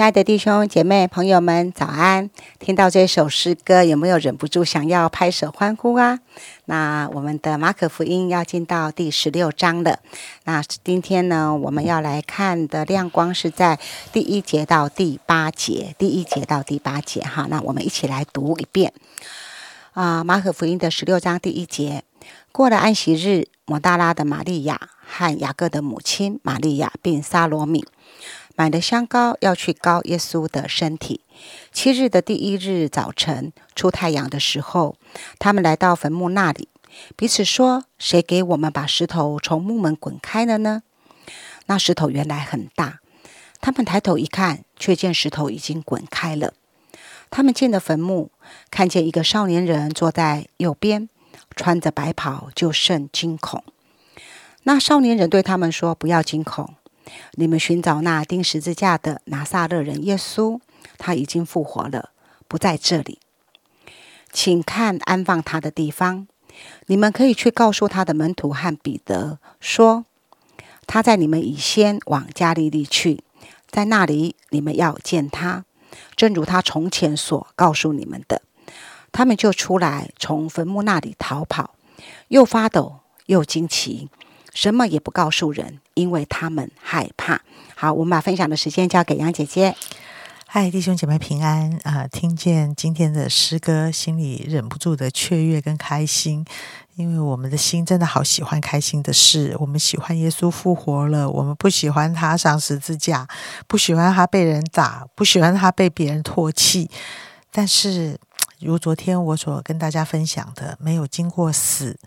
亲爱的弟兄姐妹、朋友们，早安！听到这首诗歌，有没有忍不住想要拍手欢呼啊？那我们的马可福音要进到第十六章了。那今天呢，我们要来看的亮光是在第一节到第八节，第一节到第八节哈。那我们一起来读一遍啊，马可福音的十六章第一节。过了安息日，摩大拉的玛利亚和雅各的母亲玛利亚，并撒罗米。买的香膏要去膏耶稣的身体。七日的第一日早晨出太阳的时候，他们来到坟墓那里，彼此说：“谁给我们把石头从墓门滚开了呢？”那石头原来很大，他们抬头一看，却见石头已经滚开了。他们进了坟墓，看见一个少年人坐在右边，穿着白袍，就甚惊恐。那少年人对他们说：“不要惊恐。”你们寻找那钉十字架的拿撒勒人耶稣，他已经复活了，不在这里。请看安放他的地方。你们可以去告诉他的门徒和彼得说，他在你们以先往加利利去，在那里你们要见他，正如他从前所告诉你们的。他们就出来，从坟墓那里逃跑，又发抖又惊奇。什么也不告诉人，因为他们害怕。好，我们把分享的时间交给杨姐姐。嗨，弟兄姐妹平安啊！听见今天的诗歌，心里忍不住的雀跃跟开心，因为我们的心真的好喜欢开心的事。我们喜欢耶稣复活了，我们不喜欢他上十字架，不喜欢他被人打，不喜欢他被别人唾弃。但是，如昨天我所跟大家分享的，没有经过死。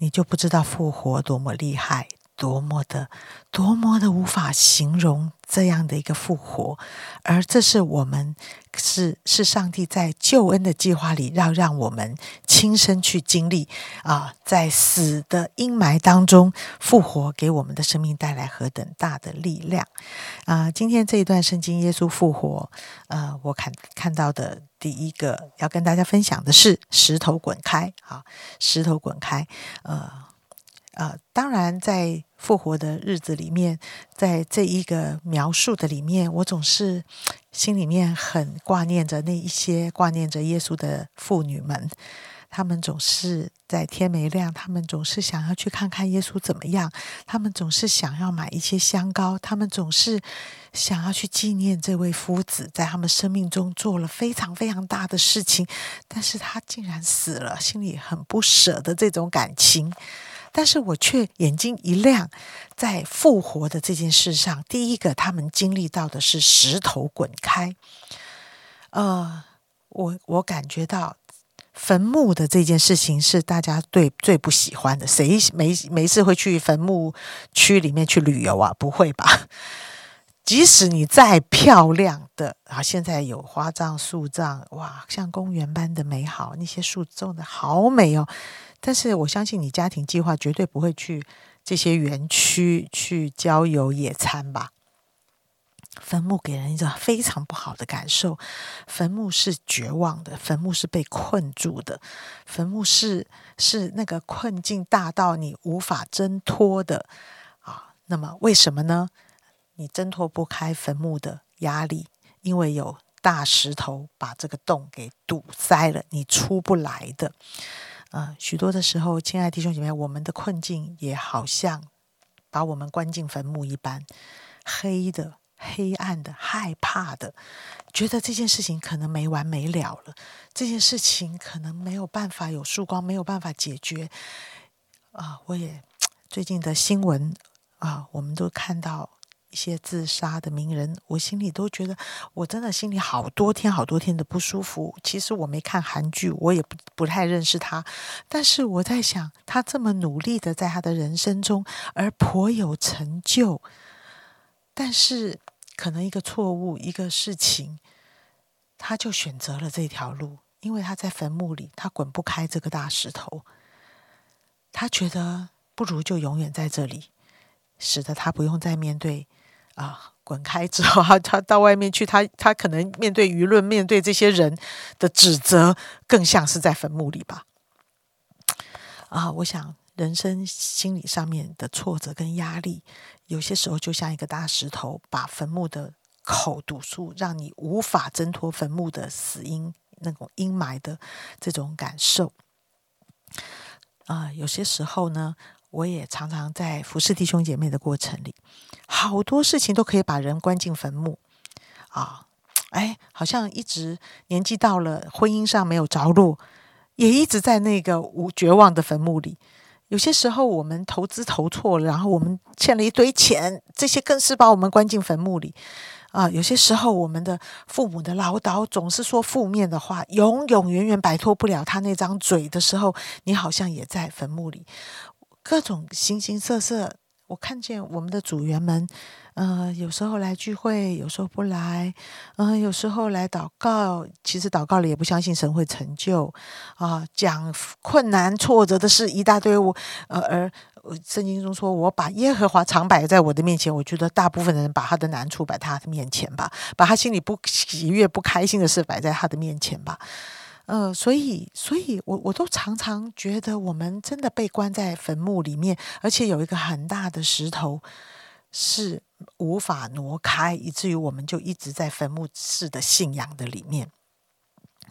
你就不知道复活多么厉害，多么的，多么的无法形容这样的一个复活，而这是我们是是上帝在救恩的计划里要让我们亲身去经历啊，在死的阴霾当中复活，给我们的生命带来何等大的力量啊！今天这一段圣经，耶稣复活，呃，我看看到的。第一个要跟大家分享的是石头滚开啊，石头滚开。呃呃，当然在复活的日子里面，在这一个描述的里面，我总是心里面很挂念着那一些挂念着耶稣的妇女们。他们总是在天没亮，他们总是想要去看看耶稣怎么样，他们总是想要买一些香膏，他们总是想要去纪念这位夫子在他们生命中做了非常非常大的事情，但是他竟然死了，心里很不舍的这种感情。但是我却眼睛一亮，在复活的这件事上，第一个他们经历到的是石头滚开。呃，我我感觉到。坟墓的这件事情是大家最最不喜欢的，谁没没事会去坟墓区里面去旅游啊？不会吧？即使你再漂亮的啊，现在有花葬、树葬，哇，像公园般的美好，那些树种的好美哦。但是我相信你家庭计划绝对不会去这些园区去郊游野餐吧。坟墓给人一种非常不好的感受，坟墓是绝望的，坟墓是被困住的，坟墓是是那个困境大到你无法挣脱的啊。那么为什么呢？你挣脱不开坟墓的压力，因为有大石头把这个洞给堵塞了，你出不来的。啊，许多的时候，亲爱弟兄姐妹，我们的困境也好像把我们关进坟墓一般，黑的。黑暗的、害怕的，觉得这件事情可能没完没了了，这件事情可能没有办法有曙光，没有办法解决。啊，我也最近的新闻啊，我们都看到一些自杀的名人，我心里都觉得，我真的心里好多天、好多天的不舒服。其实我没看韩剧，我也不不太认识他，但是我在想，他这么努力的在他的人生中，而颇有成就。但是，可能一个错误，一个事情，他就选择了这条路，因为他在坟墓里，他滚不开这个大石头。他觉得不如就永远在这里，使得他不用再面对啊，滚开之后，他 他到外面去，他他可能面对舆论，面对这些人的指责，更像是在坟墓里吧。啊，我想。人生心理上面的挫折跟压力，有些时候就像一个大石头，把坟墓的口堵住，让你无法挣脱坟墓的死因那种阴霾的这种感受。啊，有些时候呢，我也常常在服侍弟兄姐妹的过程里，好多事情都可以把人关进坟墓啊。哎，好像一直年纪到了，婚姻上没有着落，也一直在那个无绝望的坟墓里。有些时候我们投资投错了，然后我们欠了一堆钱，这些更是把我们关进坟墓里。啊，有些时候我们的父母的唠叨总是说负面的话，永永远远摆脱不了他那张嘴的时候，你好像也在坟墓里。各种形形色色，我看见我们的组员们。呃，有时候来聚会，有时候不来，嗯，有时候来祷告，其实祷告了也不相信神会成就啊。讲困难挫折的事一大堆，我呃，而圣经中说我把耶和华常摆在我的面前，我觉得大部分的人把他的难处摆他的面前吧，把他心里不喜悦、不开心的事摆在他的面前吧。呃，所以，所以我我都常常觉得我们真的被关在坟墓里面，而且有一个很大的石头是。无法挪开，以至于我们就一直在坟墓式的信仰的里面。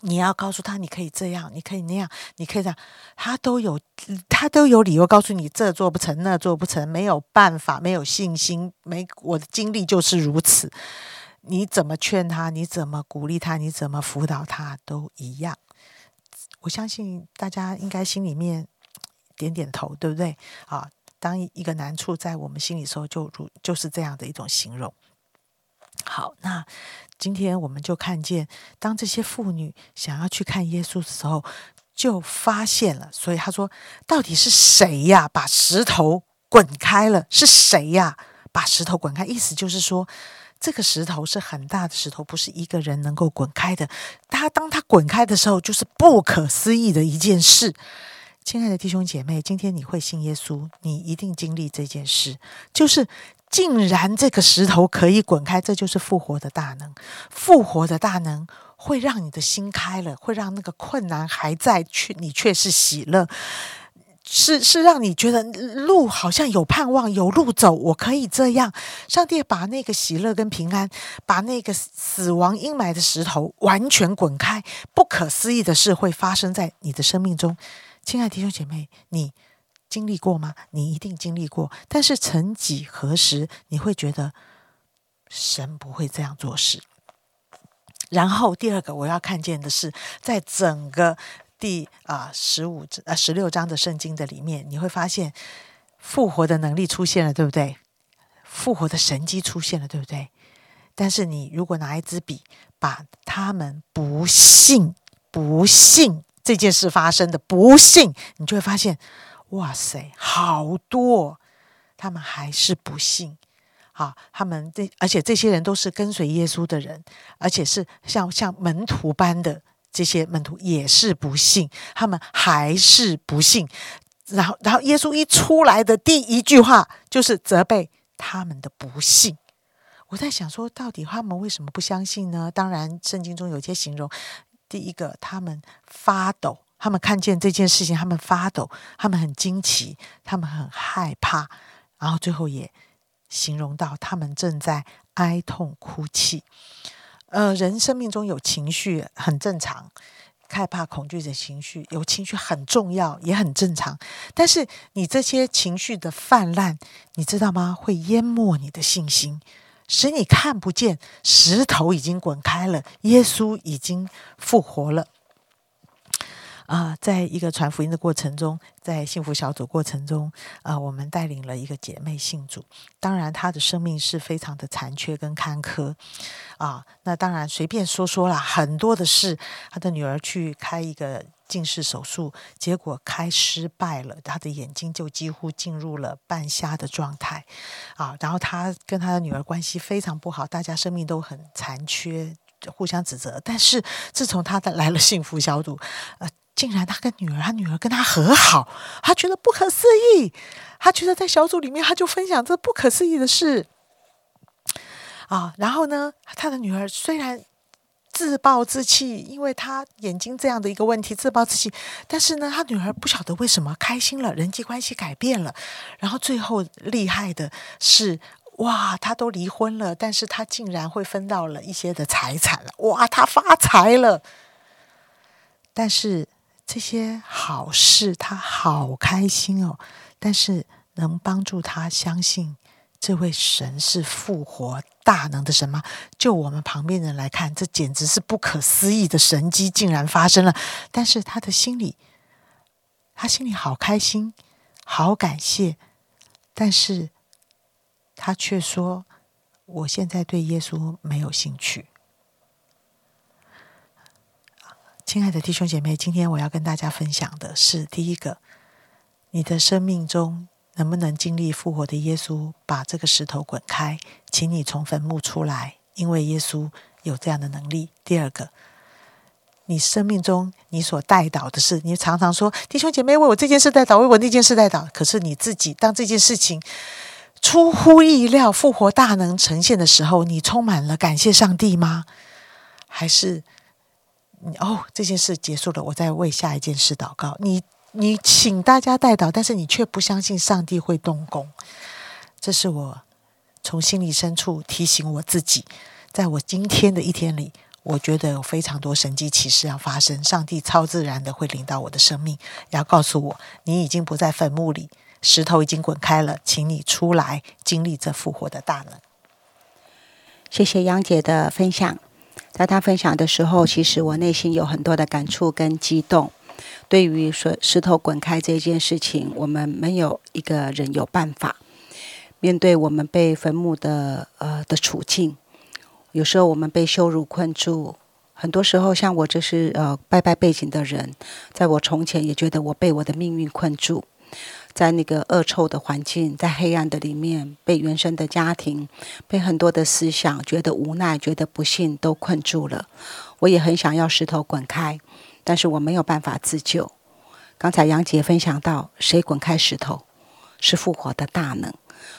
你要告诉他，你可以这样，你可以那样，你可以这样，他都有，他都有理由告诉你，这做不成，那做不成，没有办法，没有信心，没我的经历就是如此。你怎么劝他，你怎么鼓励他，你怎么辅导他，都一样。我相信大家应该心里面点点头，对不对？啊。当一个难处在我们心里时候，就如就是这样的一种形容。好，那今天我们就看见，当这些妇女想要去看耶稣的时候，就发现了。所以他说：“到底是谁呀？把石头滚开了？是谁呀？把石头滚开？意思就是说，这个石头是很大的石头，不是一个人能够滚开的。他当他滚开的时候，就是不可思议的一件事。”亲爱的弟兄姐妹，今天你会信耶稣，你一定经历这件事，就是竟然这个石头可以滚开，这就是复活的大能。复活的大能会让你的心开了，会让那个困难还在，却你却是喜乐，是是让你觉得路好像有盼望，有路走，我可以这样。上帝把那个喜乐跟平安，把那个死亡阴霾的石头完全滚开，不可思议的事会发生在你的生命中。亲爱的弟兄姐妹，你经历过吗？你一定经历过。但是曾几何时，你会觉得神不会这样做事？然后第二个我要看见的是，在整个第啊十五呃十六章的圣经的里面，你会发现复活的能力出现了，对不对？复活的神迹出现了，对不对？但是你如果拿一支笔，把他们不信不信。这件事发生的不幸，你就会发现，哇塞，好多他们还是不信。好，他们这而且这些人都是跟随耶稣的人，而且是像像门徒般的这些门徒也是不信，他们还是不信。然后，然后耶稣一出来的第一句话就是责备他们的不信。我在想说，到底他们为什么不相信呢？当然，圣经中有些形容。第一个，他们发抖，他们看见这件事情，他们发抖，他们很惊奇，他们很害怕，然后最后也形容到他们正在哀痛哭泣。呃，人生命中有情绪很正常，害怕、恐惧的情绪有情绪很重要，也很正常。但是你这些情绪的泛滥，你知道吗？会淹没你的信心。使你看不见，石头已经滚开了，耶稣已经复活了。啊，在一个传福音的过程中，在幸福小组过程中，啊，我们带领了一个姐妹信主。当然，她的生命是非常的残缺跟坎坷。啊，那当然随便说说啦，很多的事，她的女儿去开一个。近视手术结果开失败了，她的眼睛就几乎进入了半瞎的状态啊！然后她跟她的女儿关系非常不好，大家生命都很残缺，互相指责。但是自从他的来了幸福小组，呃，竟然他跟女儿，他女儿跟他和好，他觉得不可思议。他觉得在小组里面，他就分享这不可思议的事啊！然后呢，他的女儿虽然。自暴自弃，因为他眼睛这样的一个问题，自暴自弃。但是呢，他女儿不晓得为什么开心了，人际关系改变了。然后最后厉害的是，哇，他都离婚了，但是他竟然会分到了一些的财产了，哇，他发财了。但是这些好事，他好开心哦。但是能帮助他相信这位神是复活大能的神吗？就我们旁边人来看，这简直是不可思议的神迹，竟然发生了。但是他的心里，他心里好开心，好感谢，但是。他却说：“我现在对耶稣没有兴趣。”亲爱的弟兄姐妹，今天我要跟大家分享的是：第一个，你的生命中能不能经历复活的耶稣，把这个石头滚开，请你从坟墓出来，因为耶稣有这样的能力。第二个，你生命中你所带导的是，你常常说弟兄姐妹为我这件事带导，为我那件事带导，可是你自己当这件事情。出乎意料，复活大能呈现的时候，你充满了感谢上帝吗？还是哦，这件事结束了，我再为下一件事祷告。你你请大家带祷，但是你却不相信上帝会动工。这是我从心里深处提醒我自己，在我今天的一天里，我觉得有非常多神迹奇事要发生，上帝超自然的会领到我的生命，要告诉我，你已经不在坟墓里。石头已经滚开了，请你出来经历这复活的大能。谢谢杨姐的分享，在他分享的时候，其实我内心有很多的感触跟激动。对于说石头滚开这件事情，我们没有一个人有办法面对我们被坟墓的呃的处境。有时候我们被羞辱困住，很多时候像我这是呃拜拜背景的人，在我从前也觉得我被我的命运困住。在那个恶臭的环境，在黑暗的里面，被原生的家庭，被很多的思想，觉得无奈，觉得不幸，都困住了。我也很想要石头滚开，但是我没有办法自救。刚才杨杰分享到，谁滚开石头，是复活的大能。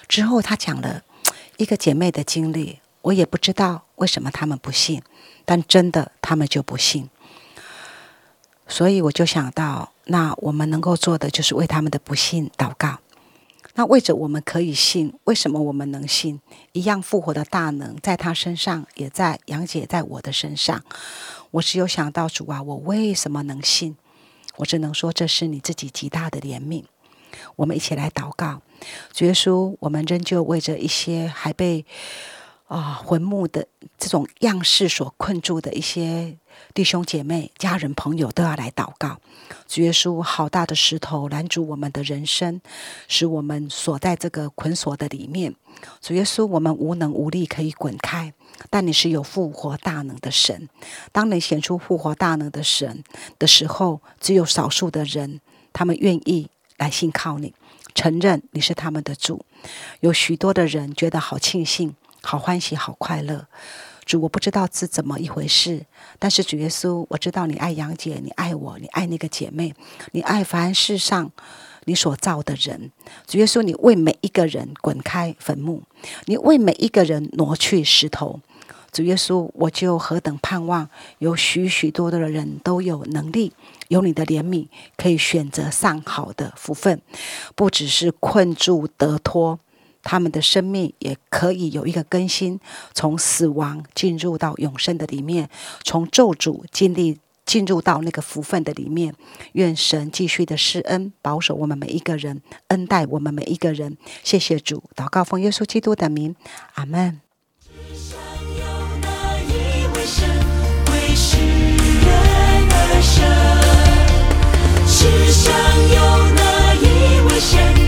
之后他讲了一个姐妹的经历，我也不知道为什么他们不信，但真的他们就不信。所以我就想到。那我们能够做的就是为他们的不幸祷告。那为着我们可以信，为什么我们能信？一样复活的大能在他身上，也在杨姐在我的身上。我只有想到主啊，我为什么能信？我只能说这是你自己极大的怜悯。我们一起来祷告，主耶稣，我们仍旧为着一些还被。啊，坟墓的这种样式所困住的一些弟兄姐妹、家人、朋友都要来祷告。主耶稣，好大的石头拦住我们的人生，使我们锁在这个捆锁的里面。主耶稣，我们无能无力可以滚开，但你是有复活大能的神。当你显出复活大能的神的时候，只有少数的人，他们愿意来信靠你，承认你是他们的主。有许多的人觉得好庆幸。好欢喜，好快乐，主，我不知道是怎么一回事，但是主耶稣，我知道你爱杨姐，你爱我，你爱那个姐妹，你爱凡世上你所造的人。主耶稣，你为每一个人滚开坟墓，你为每一个人挪去石头。主耶稣，我就何等盼望有许许多多的人都有能力，有你的怜悯，可以选择上好的福分，不只是困住得脱。他们的生命也可以有一个更新，从死亡进入到永生的里面，从咒诅经历进入到那个福分的里面。愿神继续的施恩，保守我们每一个人，恩待我们每一个人。谢谢主，祷告奉耶稣基督的名，阿门。世上有一位神？